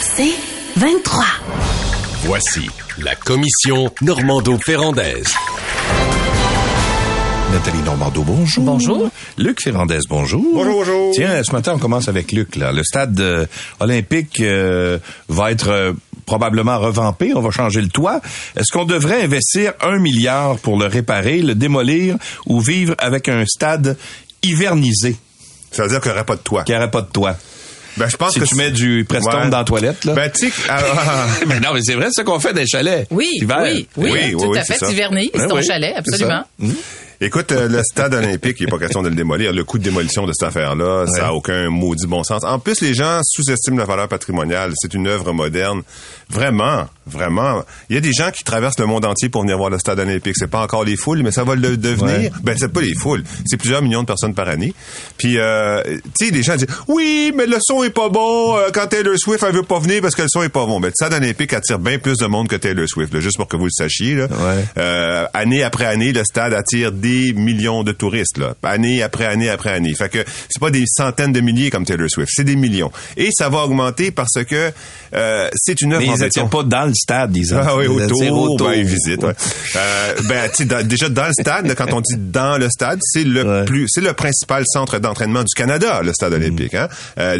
C'est 23. Voici la commission Normando-Ferrandaise. Nathalie Normando, bonjour. Bonjour. Luc Ferrandez, bonjour. Bonjour, bonjour. Tiens, ce matin, on commence avec Luc. Là. Le stade euh, olympique euh, va être euh, probablement revampé. On va changer le toit. Est-ce qu'on devrait investir un milliard pour le réparer, le démolir ou vivre avec un stade hivernisé? Ça veut dire qu'il n'y aurait pas de toit. qui n'aurait pas de toit? Ben, je pense Si que tu mets du Preston Ouais. dans la toilette, là. Ben, tu sais, que- ah, ah, mais non, mais c'est vrai, c'est ce qu'on fait des chalets. Oui, oui, oui, Oui, tout oui, à fait. ça. Tu vernis, c'est Ben ton chalet, absolument. Écoute, euh, le stade olympique, il n'est pas question de le démolir. Le coût de démolition de cette affaire-là, ça n'a aucun maudit bon sens. En plus, les gens sous-estiment la valeur patrimoniale. C'est une œuvre moderne. Vraiment, vraiment. Il y a des gens qui traversent le monde entier pour venir voir le stade olympique. C'est pas encore les foules, mais ça va le devenir. Ouais. Ben, c'est pas les foules. C'est plusieurs millions de personnes par année. Puis, euh, tu sais, les gens disent, oui, mais le son est pas bon. euh, quand Taylor Swift, elle veut pas venir parce que le son est pas bon. Ben, le stade olympique attire bien plus de monde que Taylor Swift, là, juste pour que vous le sachiez, là. Ouais. Euh, année après année, le stade attire des millions de touristes, là. Année après année après année. Fait que c'est pas des centaines de milliers comme Taylor Swift, c'est des millions. Et ça va augmenter parce que euh, c'est une œuvre Mais ils béton. pas dans le stade, disons. Ah oui, autour, ben, ils visitent. Ouais. Euh, ben, tu sais, dans- déjà dans le stade, là, quand on dit dans le stade, c'est le Ouais. plus, c'est le principal centre d'entraînement du Canada, le stade olympique. Hein? Euh,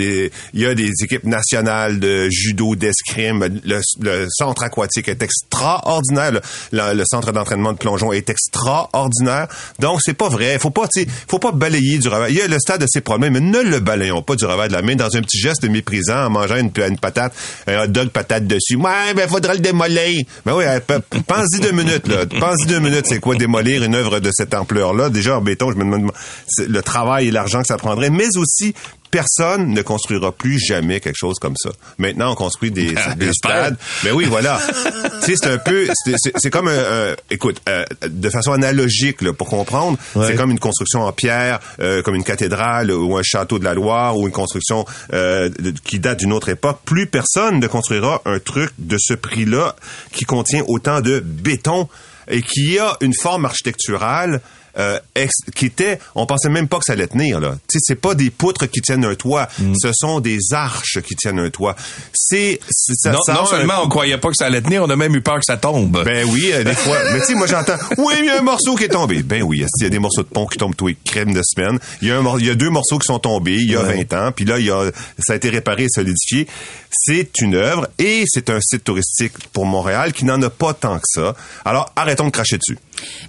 Il y a des équipes nationales de judo, d'escrime. Le, le centre aquatique est extraordinaire. Le, le- le centre d'entraînement de plongeon est extraordinaire. Donc c'est pas vrai. Faut pas, faut pas balayer du revers. Il y a le stade de ses problèmes, mais ne le balayons pas du revers de la main dans un petit geste méprisant en mangeant une, patate, un hot dog patate dessus. Ouais, ben faudrait le démolir. Ben oui, pe- pense-y deux minutes là. Pense-y deux minutes. C'est quoi démolir une œuvre de cette ampleur-là? Déjà en béton, je me demande le travail et l'argent que ça prendrait, mais aussi personne ne construira plus jamais quelque chose comme ça. Maintenant, on construit des, des J'espère. stades. Mais oui, voilà. tu sais, c'est un peu, c'est- comme un, écoute, euh, de façon analogique là, pour comprendre, Ouais. c'est comme une construction en pierre, euh, comme une cathédrale ou un château de la Loire ou une construction euh, qui date d'une autre époque. Plus personne ne construira un truc de ce prix-là qui contient autant de béton et qui a une forme architecturale euh, ex- qui était, on pensait même pas que ça allait tenir là. Tu sais, c'est pas des poutres qui tiennent un toit, ce sont des arches qui tiennent un toit. C'est non, non un seulement on croyait pas que ça allait tenir, on a même eu peur que ça tombe. ben oui, euh, des fois. Mais tu sais, moi j'entends, oui, il y a un morceau qui est tombé. Ben oui, il y a des morceaux de pont qui tombent tous les crèmes de semaine? Il y a un, il y a deux morceaux qui sont tombés il y a Ouais. 20 ans, puis là il y a, ça a été réparé et solidifié. C'est une œuvre et c'est un site touristique pour Montréal qui n'en a pas tant que ça. Alors arrêtons de cracher dessus.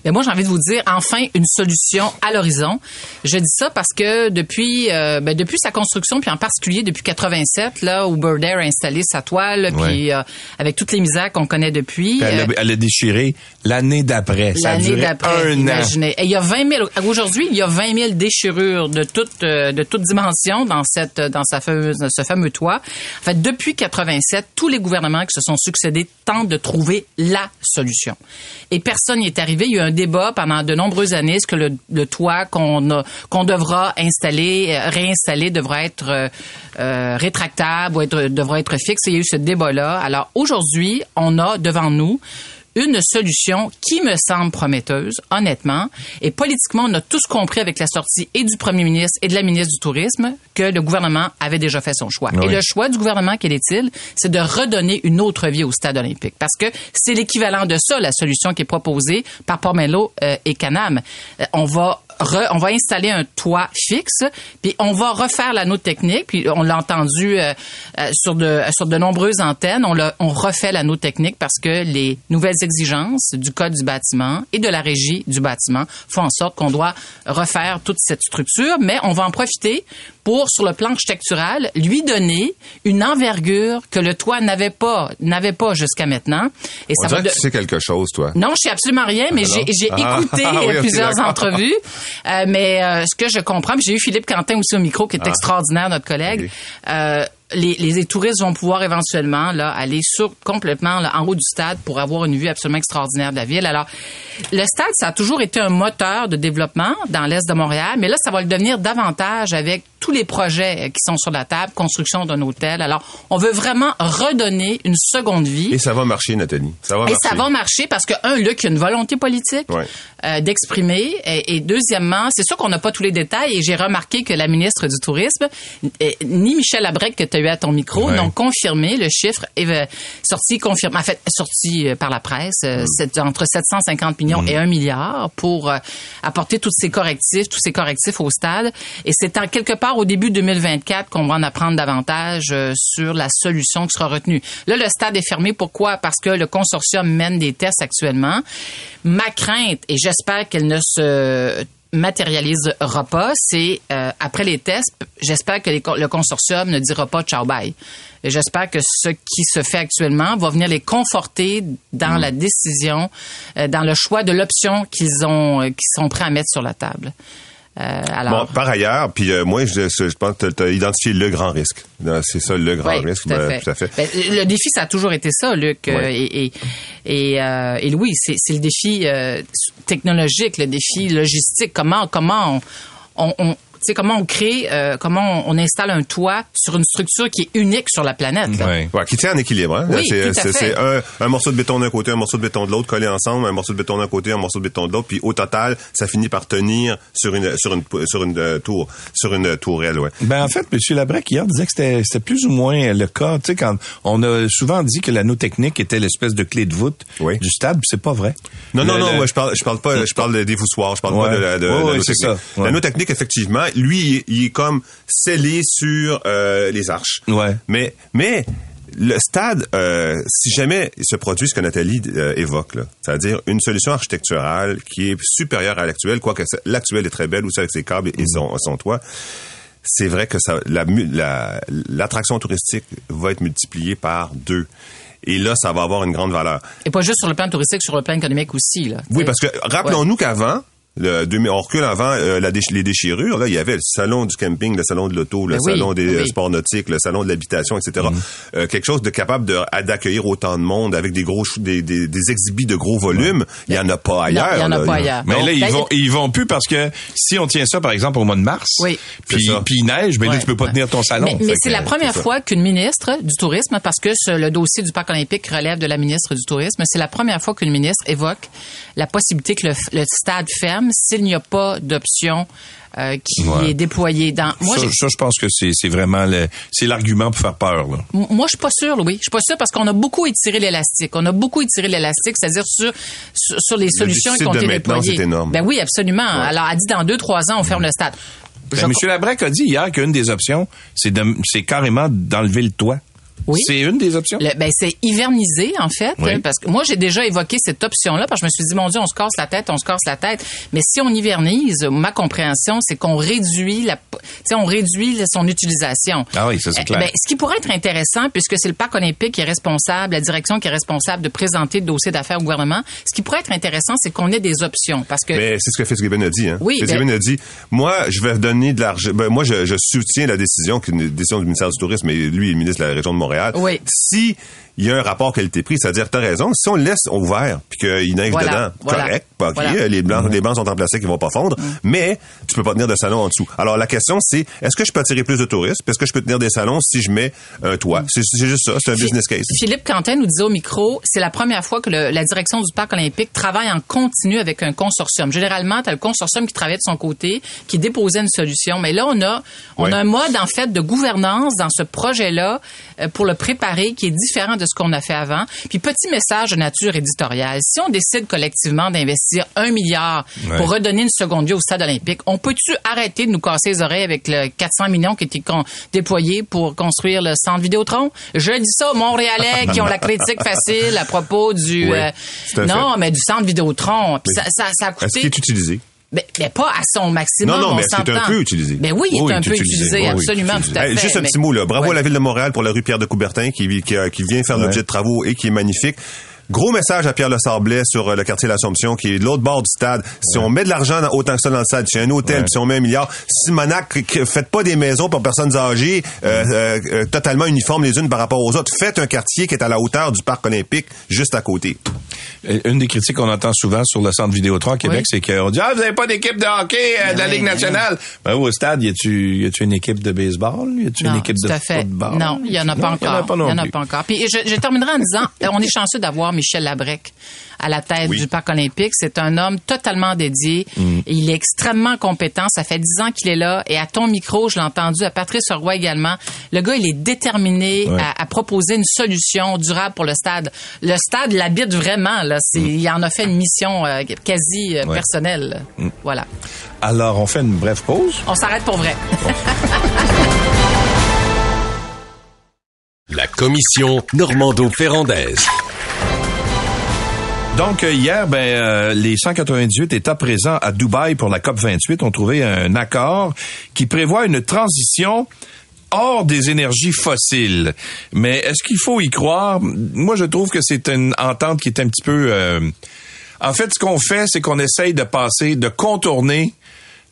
Mais moi, j'ai envie de vous dire, enfin, une solution à l'horizon. Je dis ça parce que depuis, euh, ben, depuis sa construction, puis en particulier depuis 87, là où Bird Air a installé sa toile, puis euh, avec toutes les misères qu'on connaît depuis. elle, euh, a, elle a déchiré l'année d'après. Ça a L'année duré d'après, un an. imaginez. Et il y a 20 000, aujourd'hui, il y a 20 000 déchirures de toute, euh, de toute dimension dans cette, dans sa fameuse, ce fameux toit. En fait, depuis 87, tous les gouvernements qui se sont succédés de trouver la solution. Et personne n'y est arrivé. Il y a eu un débat pendant de nombreuses années. Est-ce que le, toit qu'on devra installer, euh, réinstaller devra être euh, euh, rétractable ou devra être fixe? Il y a eu ce débat-là. Alors, aujourd'hui, on a devant nous une solution qui me semble prometteuse, honnêtement. Et politiquement, on a tous compris avec la sortie et du premier ministre et de la ministre du Tourisme que le gouvernement avait déjà fait son choix. Oui. Et le choix du gouvernement, quel est-il? C'est de redonner une autre vie au stade olympique. Parce que c'est l'équivalent de ça, la solution qui est proposée par Pomelo euh, et Canam. Euh, on va on va installer un toit fixe, puis on va refaire l'anneau technique, puis on l'a entendu euh, euh, sur de sur de nombreuses antennes, on, on refait l'anneau technique parce que les nouvelles exigences du code du bâtiment et de la régie du bâtiment font en sorte qu'on doit refaire toute cette structure, mais on va en profiter pour, sur le plan architectural, lui donner une envergure que le toit n'avait pas, n'avait pas jusqu'à maintenant. Et On ça va de- que tu sais quelque chose, toi. non, je sais absolument rien, mais j'ai j'ai Ah. écouté Ah oui, plusieurs entrevues. Euh, mais euh, ce que je comprends, j'ai eu Philippe Quentin aussi au micro, Ah. qui est extraordinaire, notre collègue. Euh, les, les touristes vont pouvoir éventuellement là aller sur complètement là, en haut du stade pour avoir une vue absolument extraordinaire de la ville. Alors, le stade, ça a toujours été un moteur de développement dans l'est de Montréal, mais là, ça va le devenir davantage avec tous les projets qui sont sur la table, construction d'un hôtel. Alors, on veut vraiment redonner une seconde vie. Et ça va marcher, Nathalie. Ça va Et marcher. ça va marcher parce que, un, Luc a une volonté politique Ouais. euh, d'exprimer. Et, et deuxièmement, c'est sûr qu'on n'a pas tous les détails. Et j'ai remarqué que la ministre du Tourisme, ni Michel Labrec que tu as eu à ton micro, Ouais. n'ont confirmé le chiffre euh, sorti, confirmé, en fait, sorti euh, par la presse, euh, Mm. c'est entre 750 millions et 1 milliard pour apporter tous ces correctifs, tous ces correctifs au stade. Et c'est en quelque part au début 2024 qu'on va en apprendre davantage euh, sur la solution qui sera retenue. Là, le stade est fermé. Pourquoi? Parce que le consortium mène des tests actuellement. Ma crainte, et j'espère qu'elle ne se matérialisera pas, c'est euh, après les tests, j'espère que les le consortium ne dira pas ciao bye. Et J'espère que ce qui se fait actuellement va venir les conforter dans la décision, euh, dans le choix de l'option qu'ils ont, euh, qu'ils sont prêts à mettre sur la table. Euh, alors, Bon, par ailleurs, puis euh, moi, je, je pense que tu as identifié le grand risque. Non, C'est ça, le grand Oui, risque. tout à ben, fait. tout à fait. Ben, le défi, ça a toujours été ça, Luc. euh, Oui. et, et, et, euh, et Louis, c'est le défi euh, technologique, le défi logistique. Comment, comment on, on, sais, comment on crée, euh, comment on, on installe un toit sur une structure qui est unique sur la planète. là. Ouais. Ouais, qui tient en équilibre. Hein? Oui, c'est un, un morceau de béton d'un côté, un morceau de béton de l'autre, collés ensemble, un morceau de béton d'un côté, un morceau de béton de l'autre, puis au total, ça finit par tenir sur une sur une sur une euh, tour, sur une tourelle, ouais. Ben en fait, M. Labrec hier disait que c'était c'était plus ou moins le cas. Tu sais, quand on a souvent dit que l'anneau technique était l'espèce de clé de voûte Oui. du stade, puis c'est pas vrai. Non, non, Le- non, le- moi, je parle, je parle pas, je parle des voussoirs, je parle Ouais. pas de la, de, Ouais, de l'anneau c'est technique. L'anneau technique, effectivement, lui, il est- il est comme scellé sur euh, les arches. Ouais. Mais, mais, le stade, euh, si jamais il se produit ce que Nathalie euh, évoque, là, c'est-à-dire une solution architecturale qui est supérieure à l'actuelle, quoique l'actuelle est très belle aussi avec ses câbles et son, son toit, c'est vrai que ça, la, mu- la- l'attraction touristique va être multipliée par deux. Et là, ça va avoir une grande valeur. Et pas juste sur le plan touristique, sur le plan économique aussi. Là, Oui, parce que rappelons-nous qu'avant, le 2000 on recule avant euh, la déch- les déchirures, là, il y avait le salon du camping, le salon de l'auto, le Ben oui, salon des oui. euh, sports nautiques, le salon de l'habitation, etc. Euh, quelque chose de capable d'accueillir autant de monde avec des gros chou- des, des, des exhibits de gros volumes, il y en a pas ailleurs. il y en a là. pas ailleurs. Mais Donc, là, ils ben, vont, ils vont plus parce que si on tient ça, par exemple, au mois de mars, Oui. puis, puis il neige, ben là, tu peux pas ouais. tenir ton salon. Mais, mais c'est la première fois qu'une ministre du tourisme, parce que ce- le dossier du parc olympique relève de la ministre du tourisme, c'est la première fois qu'une ministre évoque la possibilité que le, f- le stade ferme s'il n'y a pas d'option euh, qui Ouais. est déployée dans. Moi, ça, je pense que c'est vraiment le, c'est l'argument pour faire peur. Là. M- Moi, je suis pas sûre, Louis. Je suis pas sûre parce qu'on a beaucoup étiré l'élastique. On a beaucoup étiré l'élastique, c'est-à-dire sur, sur, sur les solutions qui déficit ont été déployées. énorme. Ben oui, absolument. Alors, elle dit dans deux, trois ans, on ferme le stade. Ben, Je- Monsieur Labrec a dit hier qu'une des options, c'est carrément d'enlever le toit. Oui. C'est une des options? Le- ben, c'est hiverniser, en fait, Oui. hein, parce que moi, j'ai déjà évoqué cette option-là, parce que je me suis dit, mon Dieu, on se casse la tête, on se casse la tête. Mais si on hivernise, ma compréhension, c'est qu'on réduit la, tu sais, on réduit son utilisation. Ah oui, ça, c'est Euh, clair. ben, ce qui pourrait être intéressant, puisque c'est le parc olympique qui est responsable, la direction qui est responsable de présenter le dossier d'affaires au gouvernement, ce qui pourrait être intéressant, c'est qu'on ait des options, parce que Mais c'est ce que Fitzgibbon a dit. Hein? Oui, Fitzgibbon ben- a dit, moi, je vais donner de l'argent. Ben, moi, je, je soutiens la décision, qui est une décision du ministère du Tourisme, et lui, il est ministre de la région de Montréal. Oui. Si il y a un rapport qualité-prix, c'est-à-dire, t'as raison, si on le laisse ouvert, puis qu'il neige Voilà, dedans, voilà, correct, pas ok, voilà. les blancs, les bancs sont en plastique, ils vont pas fondre, mais tu peux pas tenir de salon en dessous. Alors, la question, c'est, est-ce que je peux attirer plus de touristes? Puis Est-ce que je peux tenir des salons si je mets un toit? C'est c'est juste ça, c'est un business case. Philippe Quentin nous disait au micro, c'est la première fois que le- la direction du parc olympique travaille en continu avec un consortium. Généralement, tu as le consortium qui travaille de son côté, qui déposait une solution. Mais là, on a, on Ouais. a un mode, en fait, de gouvernance dans ce projet-là euh, pour le préparer qui est différent de ce qu'on a fait avant. Puis, petit message de nature éditoriale. Si on décide collectivement d'investir un milliard Ouais. pour redonner une seconde vie au stade olympique, on peut-tu arrêter de nous casser les oreilles avec le 400 millions qui étaient déployés pour construire le centre Vidéotron? Je dis ça aux Montréalais qui ont la critique facile à propos du... Oui, euh, non, mais du centre Vidéotron. Puis ça, ça, ça a Est-ce qu'il coûté... est utilisé? Ben, ben, pas à son maximum, Non, non, on mais est-ce qu'il est un peu utilisé? Ben oui, il est Oui, un peu utilisé. utilisé, Oui, oui, absolument, tout à fait. juste un mais- petit mot là. Bravo Ouais. à la ville de Montréal pour la rue Pierre de Coubertin qui, qui, a- qui vient faire l'objet de travaux et qui est magnifique. Gros message à Pierre Le Sablé sur euh, le quartier l'Assomption, qui est de l'autre bord du stade. Si on met de l'argent autant que ça dans le stade, si un hôtel, Ouais. si on met un milliard, Simonac, faites pas des maisons pour personnes âgées euh, euh, euh, totalement uniformes les unes par rapport aux autres. Faites un quartier qui est à la hauteur du parc olympique, juste à côté. Une des critiques qu'on entend souvent sur le centre Vidéotron à Québec, Oui. c'est qu'on dit, ah, vous avez pas d'équipe de hockey euh, de la Oui, Ligue nationale. Ben, au stade, y a-tu, y a-tu une équipe de baseball? Y a-tu une équipe tout de à fait. football? Non, il y en a pas encore. Il y en a pas non Il y en a plus. pas encore. Puis je, je terminerai en disant, on est chanceux d'avoir Michel Labrec à la tête Oui. du parc olympique. C'est un homme totalement dédié. Mm. Et il est extrêmement compétent. Ça fait dix ans qu'il est là. Et à ton micro, je l'ai entendu, à Patrice Roy également. Le gars, il est déterminé Ouais. à, à proposer une solution durable pour le stade. Le stade l'habite vraiment. Là. C'est, Il en a fait une mission euh, quasi euh, Mm. Ouais. Mm. personnelle. Voilà. Alors, on fait une brève pause. On s'arrête pour vrai. La commission Normando-Ferrandaise. Donc euh, hier, ben euh, les 198 États présents à Dubaï pour la COP 28 ont trouvé un accord qui prévoit une transition hors des énergies fossiles. Mais est-ce qu'il faut y croire? Moi, je trouve que c'est une entente qui est un petit peu. euh, En fait, ce qu'on fait, c'est qu'on essaye de passer, de contourner.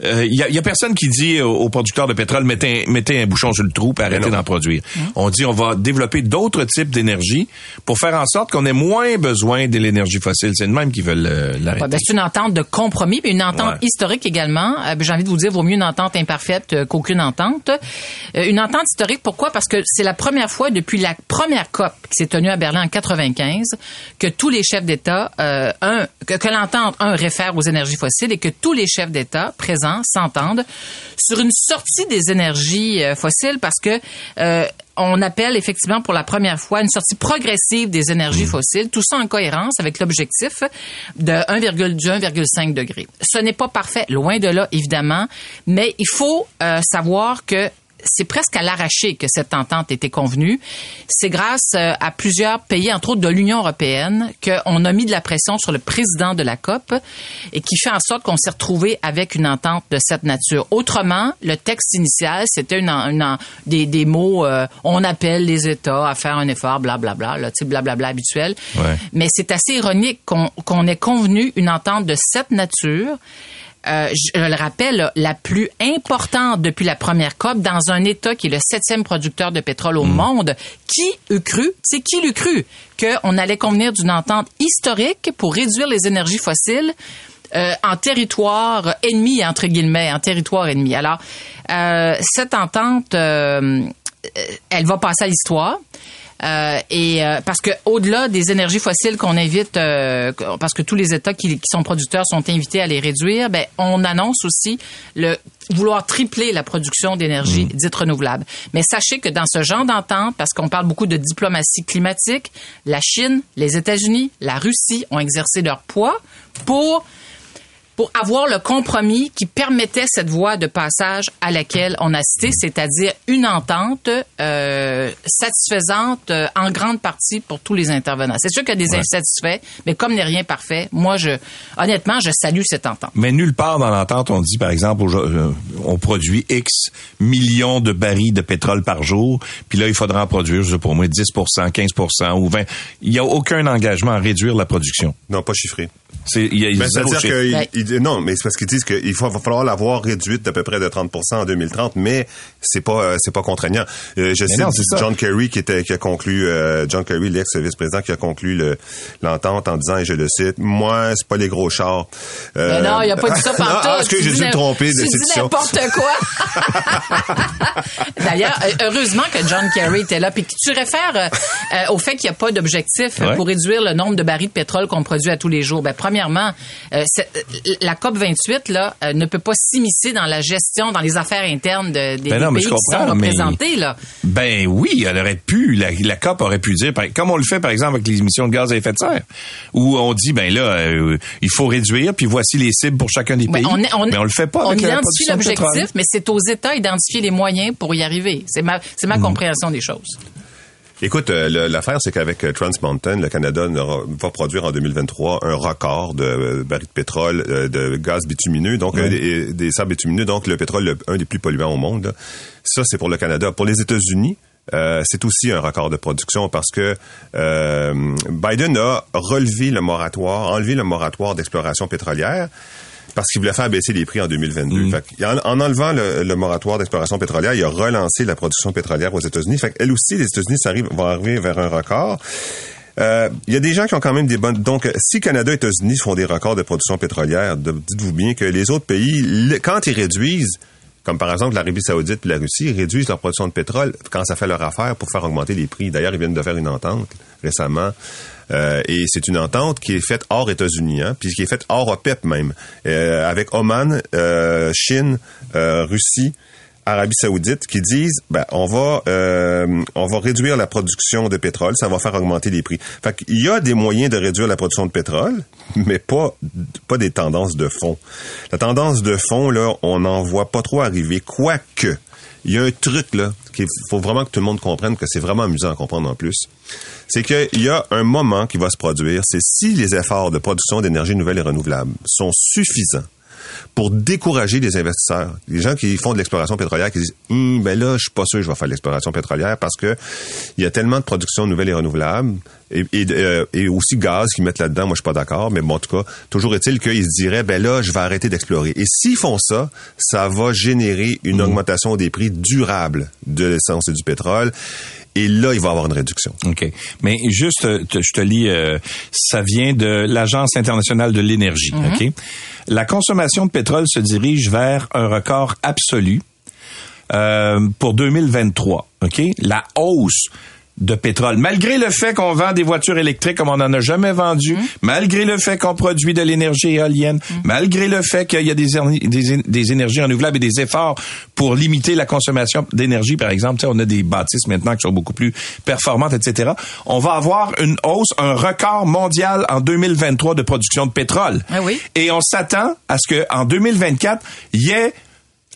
Il y, a, y a personne qui dit aux, producteurs de pétrole mettez, mettez un bouchon sur le trou et arrêtez d'en produire. On dit on va développer d'autres types d'énergie pour faire en sorte qu'on ait moins besoin de l'énergie fossile. C'est le même qui veulent euh, l'arrêter. Ouais, ben, c'est une entente de compromis, mais une entente Ouais. historique également. Euh, ben, J'ai envie de vous dire, vaut mieux une entente imparfaite euh, qu'aucune entente. Euh, une entente historique, pourquoi? Parce que c'est la première fois depuis la première COP qui s'est tenue à Berlin en 95 que tous les chefs d'État, euh, un, que, que l'entente, un, réfère aux énergies fossiles et que tous les chefs d'État présents s'entendent sur une sortie des énergies euh, fossiles parce que euh, on appelle effectivement pour la première fois une sortie progressive des énergies fossiles, tout ça en cohérence avec l'objectif de 1,2 du 1,5 degré. Ce n'est pas parfait, loin de là évidemment, mais il faut euh, savoir que c'est presque à l'arraché que cette entente été convenue. C'est grâce euh, à plusieurs pays, entre autres de l'Union européenne, qu'on a mis de la pression sur le président de la COP et qui fait en sorte qu'on s'est retrouvé avec une entente de cette nature. Autrement, le texte initial, c'était une, une des, des mots, euh, on appelle les États à faire un effort, blablabla, tu sais, blablabla habituel. Ouais. Mais c'est assez ironique qu'on qu'on ait convenu une entente de cette nature euh, je le rappelle, la plus importante depuis la première COP dans un État qui est le septième producteur de pétrole au monde. Qui eût cru, c'est qui l'eût cru, qu'on allait convenir d'une entente historique pour réduire les énergies fossiles euh, en territoire ennemi, entre guillemets, en territoire ennemi. Alors, euh, cette entente, euh, elle va passer à l'histoire. Euh, et euh, parce que au-delà des énergies fossiles qu'on invite, euh, parce que tous les États qui, qui sont producteurs sont invités à les réduire, ben on annonce aussi le vouloir tripler la production d'énergie dite renouvelable. Mais sachez que dans ce genre d'entente, parce qu'on parle beaucoup de diplomatie climatique, la Chine, les États-Unis, la Russie ont exercé leur poids pour pour avoir le compromis qui permettait cette voie de passage à laquelle on a cité, c'est-à-dire une entente euh, satisfaisante euh, en grande partie pour tous les intervenants. C'est sûr qu'il y a des insatisfaits, mais comme n'est rien parfait, moi, je honnêtement, je salue cette entente. Mais nulle part dans l'entente, on dit, par exemple, euh, on produit X millions de barils de pétrole par jour, puis là, il faudra en produire, je sais pas, au moins 10 15 ou 20 Il n'y a aucun engagement à réduire la production. Non, pas chiffré. C'est, il y a Ben, zéro C'est-à-dire chiffre. que il- il- non, mais c'est parce qu'ils disent qu'il faut, va falloir l'avoir réduite d'à peu près de 30 en 2030, mais c'est pas euh, c'est pas contraignant. Euh, je Mais cite non, c'est. John Kerry qui était qui a conclu euh, John Kerry l'ex-vice-président qui a conclu le- l'entente en disant et je le cite moi c'est pas les gros chars. Euh, Mais non, il n'y a pas dit ça partout. ah, est-ce que Tu j'ai dû me tromper de Tu dis n'importe quoi. D'ailleurs, heureusement que John Kerry était là. Puis que tu réfères euh, au fait qu'il n'y a pas d'objectif Ouais. pour réduire le nombre de barils de pétrole qu'on produit à tous les jours. Ben, premièrement, euh, euh, la COP 28 là euh, ne peut pas s'immiscer dans la gestion, dans les affaires internes de- des, Ben non, des mais pays qui sont mais- représentés. Là. Ben oui, elle aurait pu, la, la COP aurait pu dire, comme on le fait par exemple avec les émissions de gaz à effet de serre, où on dit, ben là, euh, il faut réduire, puis voici les cibles pour chacun des Ouais, pays. on, est- on, mais on le fait pas On identifie l'objectif, mais c'est aux États d'identifier les moyens pour y arriver. C'est ma, c'est ma compréhension des choses. Écoute, euh, l'affaire, c'est qu'avec euh, Trans Mountain, le Canada va produire en 2023 un record de euh, barils de pétrole, de gaz bitumineux, donc des, des sables bitumineux, donc le pétrole le- un des plus polluants au monde. Ça, c'est pour le Canada. Pour les États-Unis, euh, c'est aussi un record de production parce que euh, Biden a relevé le moratoire, enlevé le moratoire d'exploration pétrolière parce qu'il voulait faire baisser les prix en 2022. Fait que, en, en enlevant le, le moratoire d'exploration pétrolière, il a relancé la production pétrolière aux États-Unis. Fait elle aussi, les États-Unis vont arriver vers un record. Euh, Il y a des gens qui ont quand même des bonnes. Donc, si Canada et États-Unis font des records de production pétrolière, de- dites-vous bien que les autres pays, le- quand ils réduisent, comme par exemple l'Arabie Saoudite et la Russie, réduisent leur production de pétrole quand ça fait leur affaire pour faire augmenter les prix. D'ailleurs, ils viennent de faire une entente récemment. Euh, et c'est une entente qui est faite hors États-Unis, hein, puis qui est faite hors OPEP même, euh, avec Oman, euh, Chine, euh, Russie, Arabie Saoudite qui disent ben on va euh, on va réduire la production de pétrole, ça va faire augmenter les prix. Fait qu'il y a des moyens de réduire la production de pétrole, mais pas pas des tendances de fond. La tendance de fond là, on n'en voit pas trop arriver quoique il y a un truc là qu'il faut vraiment que tout le monde comprenne que c'est vraiment amusant à comprendre en plus. C'est qu'il y a un moment qui va se produire, c'est si les efforts de production d'énergie nouvelle et renouvelable sont suffisants pour décourager les investisseurs. Les gens qui font de l'exploration pétrolière qui disent Hum, ben là, je suis pas sûr que je vais faire de l'exploration pétrolière parce que il y a tellement de production nouvelle et renouvelable et, et, euh, et aussi gaz qu'ils mettent là-dedans, moi je suis pas d'accord, mais bon en tout cas, toujours est-il qu'ils se diraient ben là, je vais arrêter d'explorer. Et s'ils font ça, ça va générer une augmentation des prix durables de l'essence et du pétrole. Et là, il va y avoir une réduction. OK. Mais juste, euh, te- je te lis, euh, ça vient de l'Agence internationale de l'énergie. OK? La consommation de pétrole se dirige vers un record absolu euh, pour 2023. OK? La hausse de pétrole, malgré le fait qu'on vend des voitures électriques comme on n'en a jamais vendu, malgré le fait qu'on produit de l'énergie éolienne, malgré le fait qu'il y a des, énergies renouvelables et des efforts pour limiter la consommation d'énergie, par exemple, tu sais, on a des bâtisses maintenant qui sont beaucoup plus performantes, etc. On va avoir une hausse, un record mondial en 2023 de production de pétrole. Ah oui. Et on s'attend à ce que en 2024, il y ait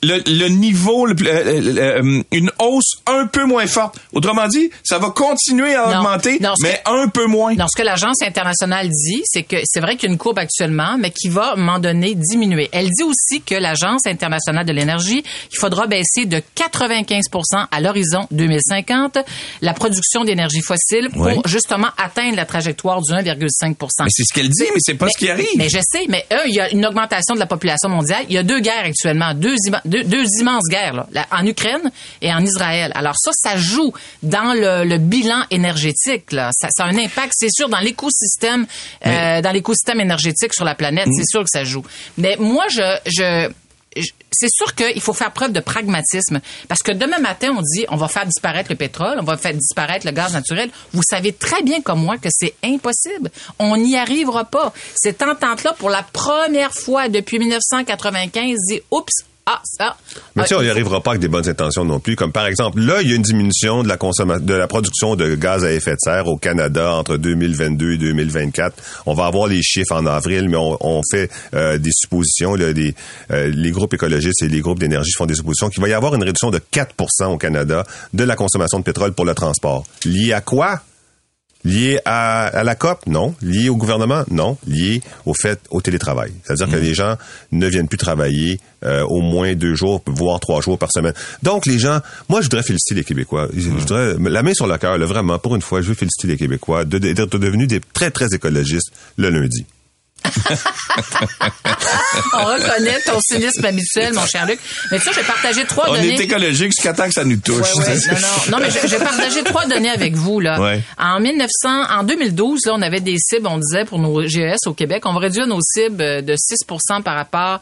le, le niveau, le plus- euh, euh, euh, une hausse un peu moins forte. Autrement dit, ça va continuer à Non. augmenter, Non, mais que- un peu moins. Non, ce que l'Agence internationale dit, c'est que c'est vrai qu'il y a une courbe actuellement, mais qui va, à un moment donné, diminuer. Elle dit aussi que l'Agence internationale de l'énergie, il faudra baisser de 95% à l'horizon 2050 la production d'énergie fossile pour Oui. justement atteindre la trajectoire du 1,5% Mais c'est ce qu'elle dit, mais c'est pas ce qui arrive. Mais je sais, mais un, il y a une augmentation de la population mondiale. Il y a deux guerres actuellement, deux, deux, deux immenses guerres, là, la- en Ukraine et en Israël. Alors ça, ça joue dans le, le bilan énergétique. Là. Ça, ça a un impact, c'est sûr, dans l'écosystème, euh, dans l'écosystème énergétique sur la planète. C'est sûr que ça joue. Mais moi, je, je je- c'est sûr qu'il faut faire preuve de pragmatisme parce que demain matin on dit on va faire disparaître le pétrole, on va faire disparaître le gaz naturel. Vous savez très bien comme moi que c'est impossible. On n'y arrivera pas. Cette entente-là, pour la première fois depuis 1995, dit oups. Ah, ça. Mais tu sais, on n'y arrivera pas avec des bonnes intentions non plus. Comme par exemple, là, il y a une diminution de la consommation, de la production de gaz à effet de serre au Canada entre 2022 et 2024. On va avoir les chiffres en avril, mais on, on fait euh, des suppositions. Là, des, euh, les groupes écologistes et les groupes d'énergie font des suppositions qu'il va y avoir une réduction de 4% au Canada de la consommation de pétrole pour le transport. Lié à quoi? Lié à, à la COP? Non. Lié au gouvernement? Non. Lié au fait au télétravail. C'est-à-dire que les gens ne viennent plus travailler euh, au moins deux jours, voire trois jours par semaine. Donc, les gens, moi, je voudrais féliciter les Québécois. Je, je voudrais, la main sur le cœur, là, vraiment, pour une fois, je veux féliciter les Québécois de- de- d'être devenus des très, très écologistes le lundi. On reconnaît ton cynisme habituel, mon cher Luc. Mais je vais partager trois On données. est écologique jusqu'à temps que ça nous touche. Ouais, ouais. Non, non, non, mais vais partager trois données avec vous là. Ouais. En 1900, en 2012, là, on avait des cibles, on disait pour nos GES au Québec, on va réduire nos cibles euh, de 6% par rapport.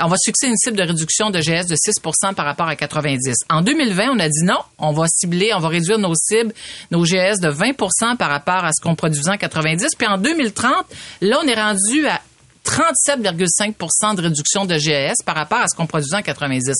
On va fixer une cible de réduction de GS de 6 par rapport à 90. En 2020, on a dit non, on va cibler, on va réduire nos cibles, nos GS de 20 par rapport à ce qu'on produisait en 90. Puis en 2030, là, on est rendu à 37,5 de réduction de GAS par rapport à ce qu'on produisait en 90.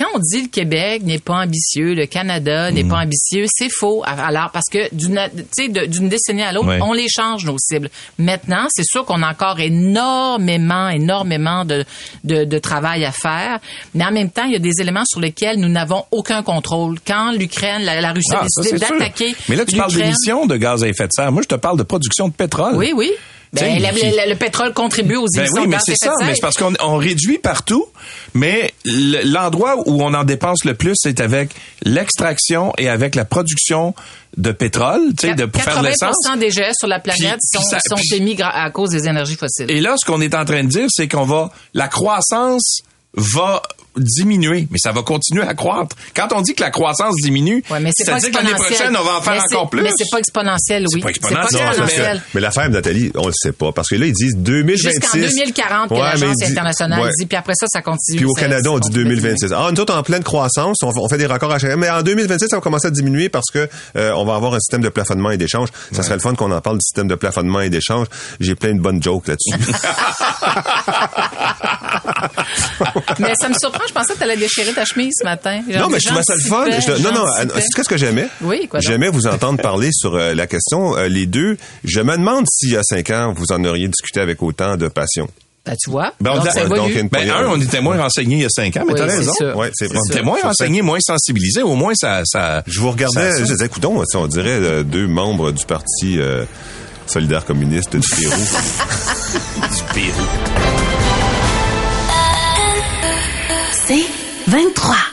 Quand on dit le Québec n'est pas ambitieux, le Canada n'est pas ambitieux, c'est faux. Alors parce que d'une décennie à l'autre, Ouais. on les change nos cibles. Maintenant, c'est sûr qu'on a encore énormément, énormément de, de, de travail à faire, mais en même temps, il y a des éléments sur lesquels nous n'avons aucun contrôle. Quand l'Ukraine, la, la Russie Ah, a décidé d'attaquer Mais là, tu parles d'émissions de gaz à effet de serre. Moi, je te parle de production de pétrole. Oui, oui. Ben, la- la- le pétrole contribue aux Ben émissions oui, de mais c'est ça. Mais c'est parce qu'on on réduit partout, mais l'endroit où on en dépense le plus, c'est avec l'extraction et avec la production de pétrole, tu sais, de pour faire de 80 l'essence. des GS sur la planète Puis- sont, ça- sont puis- émis à cause des énergies fossiles. Et là, ce qu'on est en train de dire, c'est qu'on va, la croissance va diminuer, mais ça va continuer à croître. Quand on dit que la croissance diminue, Ouais, mais c'est pas c'est-à-dire que l'année exponentiel. prochaine, on va en faire encore plus. Mais c'est pas exponentiel, oui. pas exponentiel, Non, c'est que- exponentiel. mais l'affaire, Nathalie, on le sait pas. Parce que là, ils disent 2026. Jusqu'en 2040 que Ouais, mais l'Agence ils disent- internationale ouais. dit, puis après ça, ça continue. Puis au Canada, on dit continue. 2026. Ah, nous autres, en pleine croissance, on, on fait des records à chaque année. Mais en 2026, ça va commencer à diminuer parce que euh, on va avoir un système de plafonnement et d'échange. Ça serait le fun qu'on en parle du système de plafonnement et d'échange. J'ai plein de bonnes jokes là-dessus. Mais ça me surprend, je pensais que tu allais déchirer ta chemise ce matin. non, mais je trouvais ça le fun. Je- non, non, c'est ce que j'aimais? Oui, quoi? J'aimais vous entendre parler sur euh, la question. euh, les deux, je me demande s'il y a cinq ans, vous en auriez discuté avec autant de passion. Ben, tu vois. Ben, on donc, ça une- Ben, un, on était moins renseigné il y a cinq ans, mais Oui, t'as c'est raison. sûr. Ouais, c'est vrai. On était moins renseigné, moins sensibilisé. Au moins, ça, ça. Je vous regardais, ça- je disais, écoutons, on dirait euh, deux membres du Parti euh, solidaire communiste du Pérou. du Pérou. C'est 23.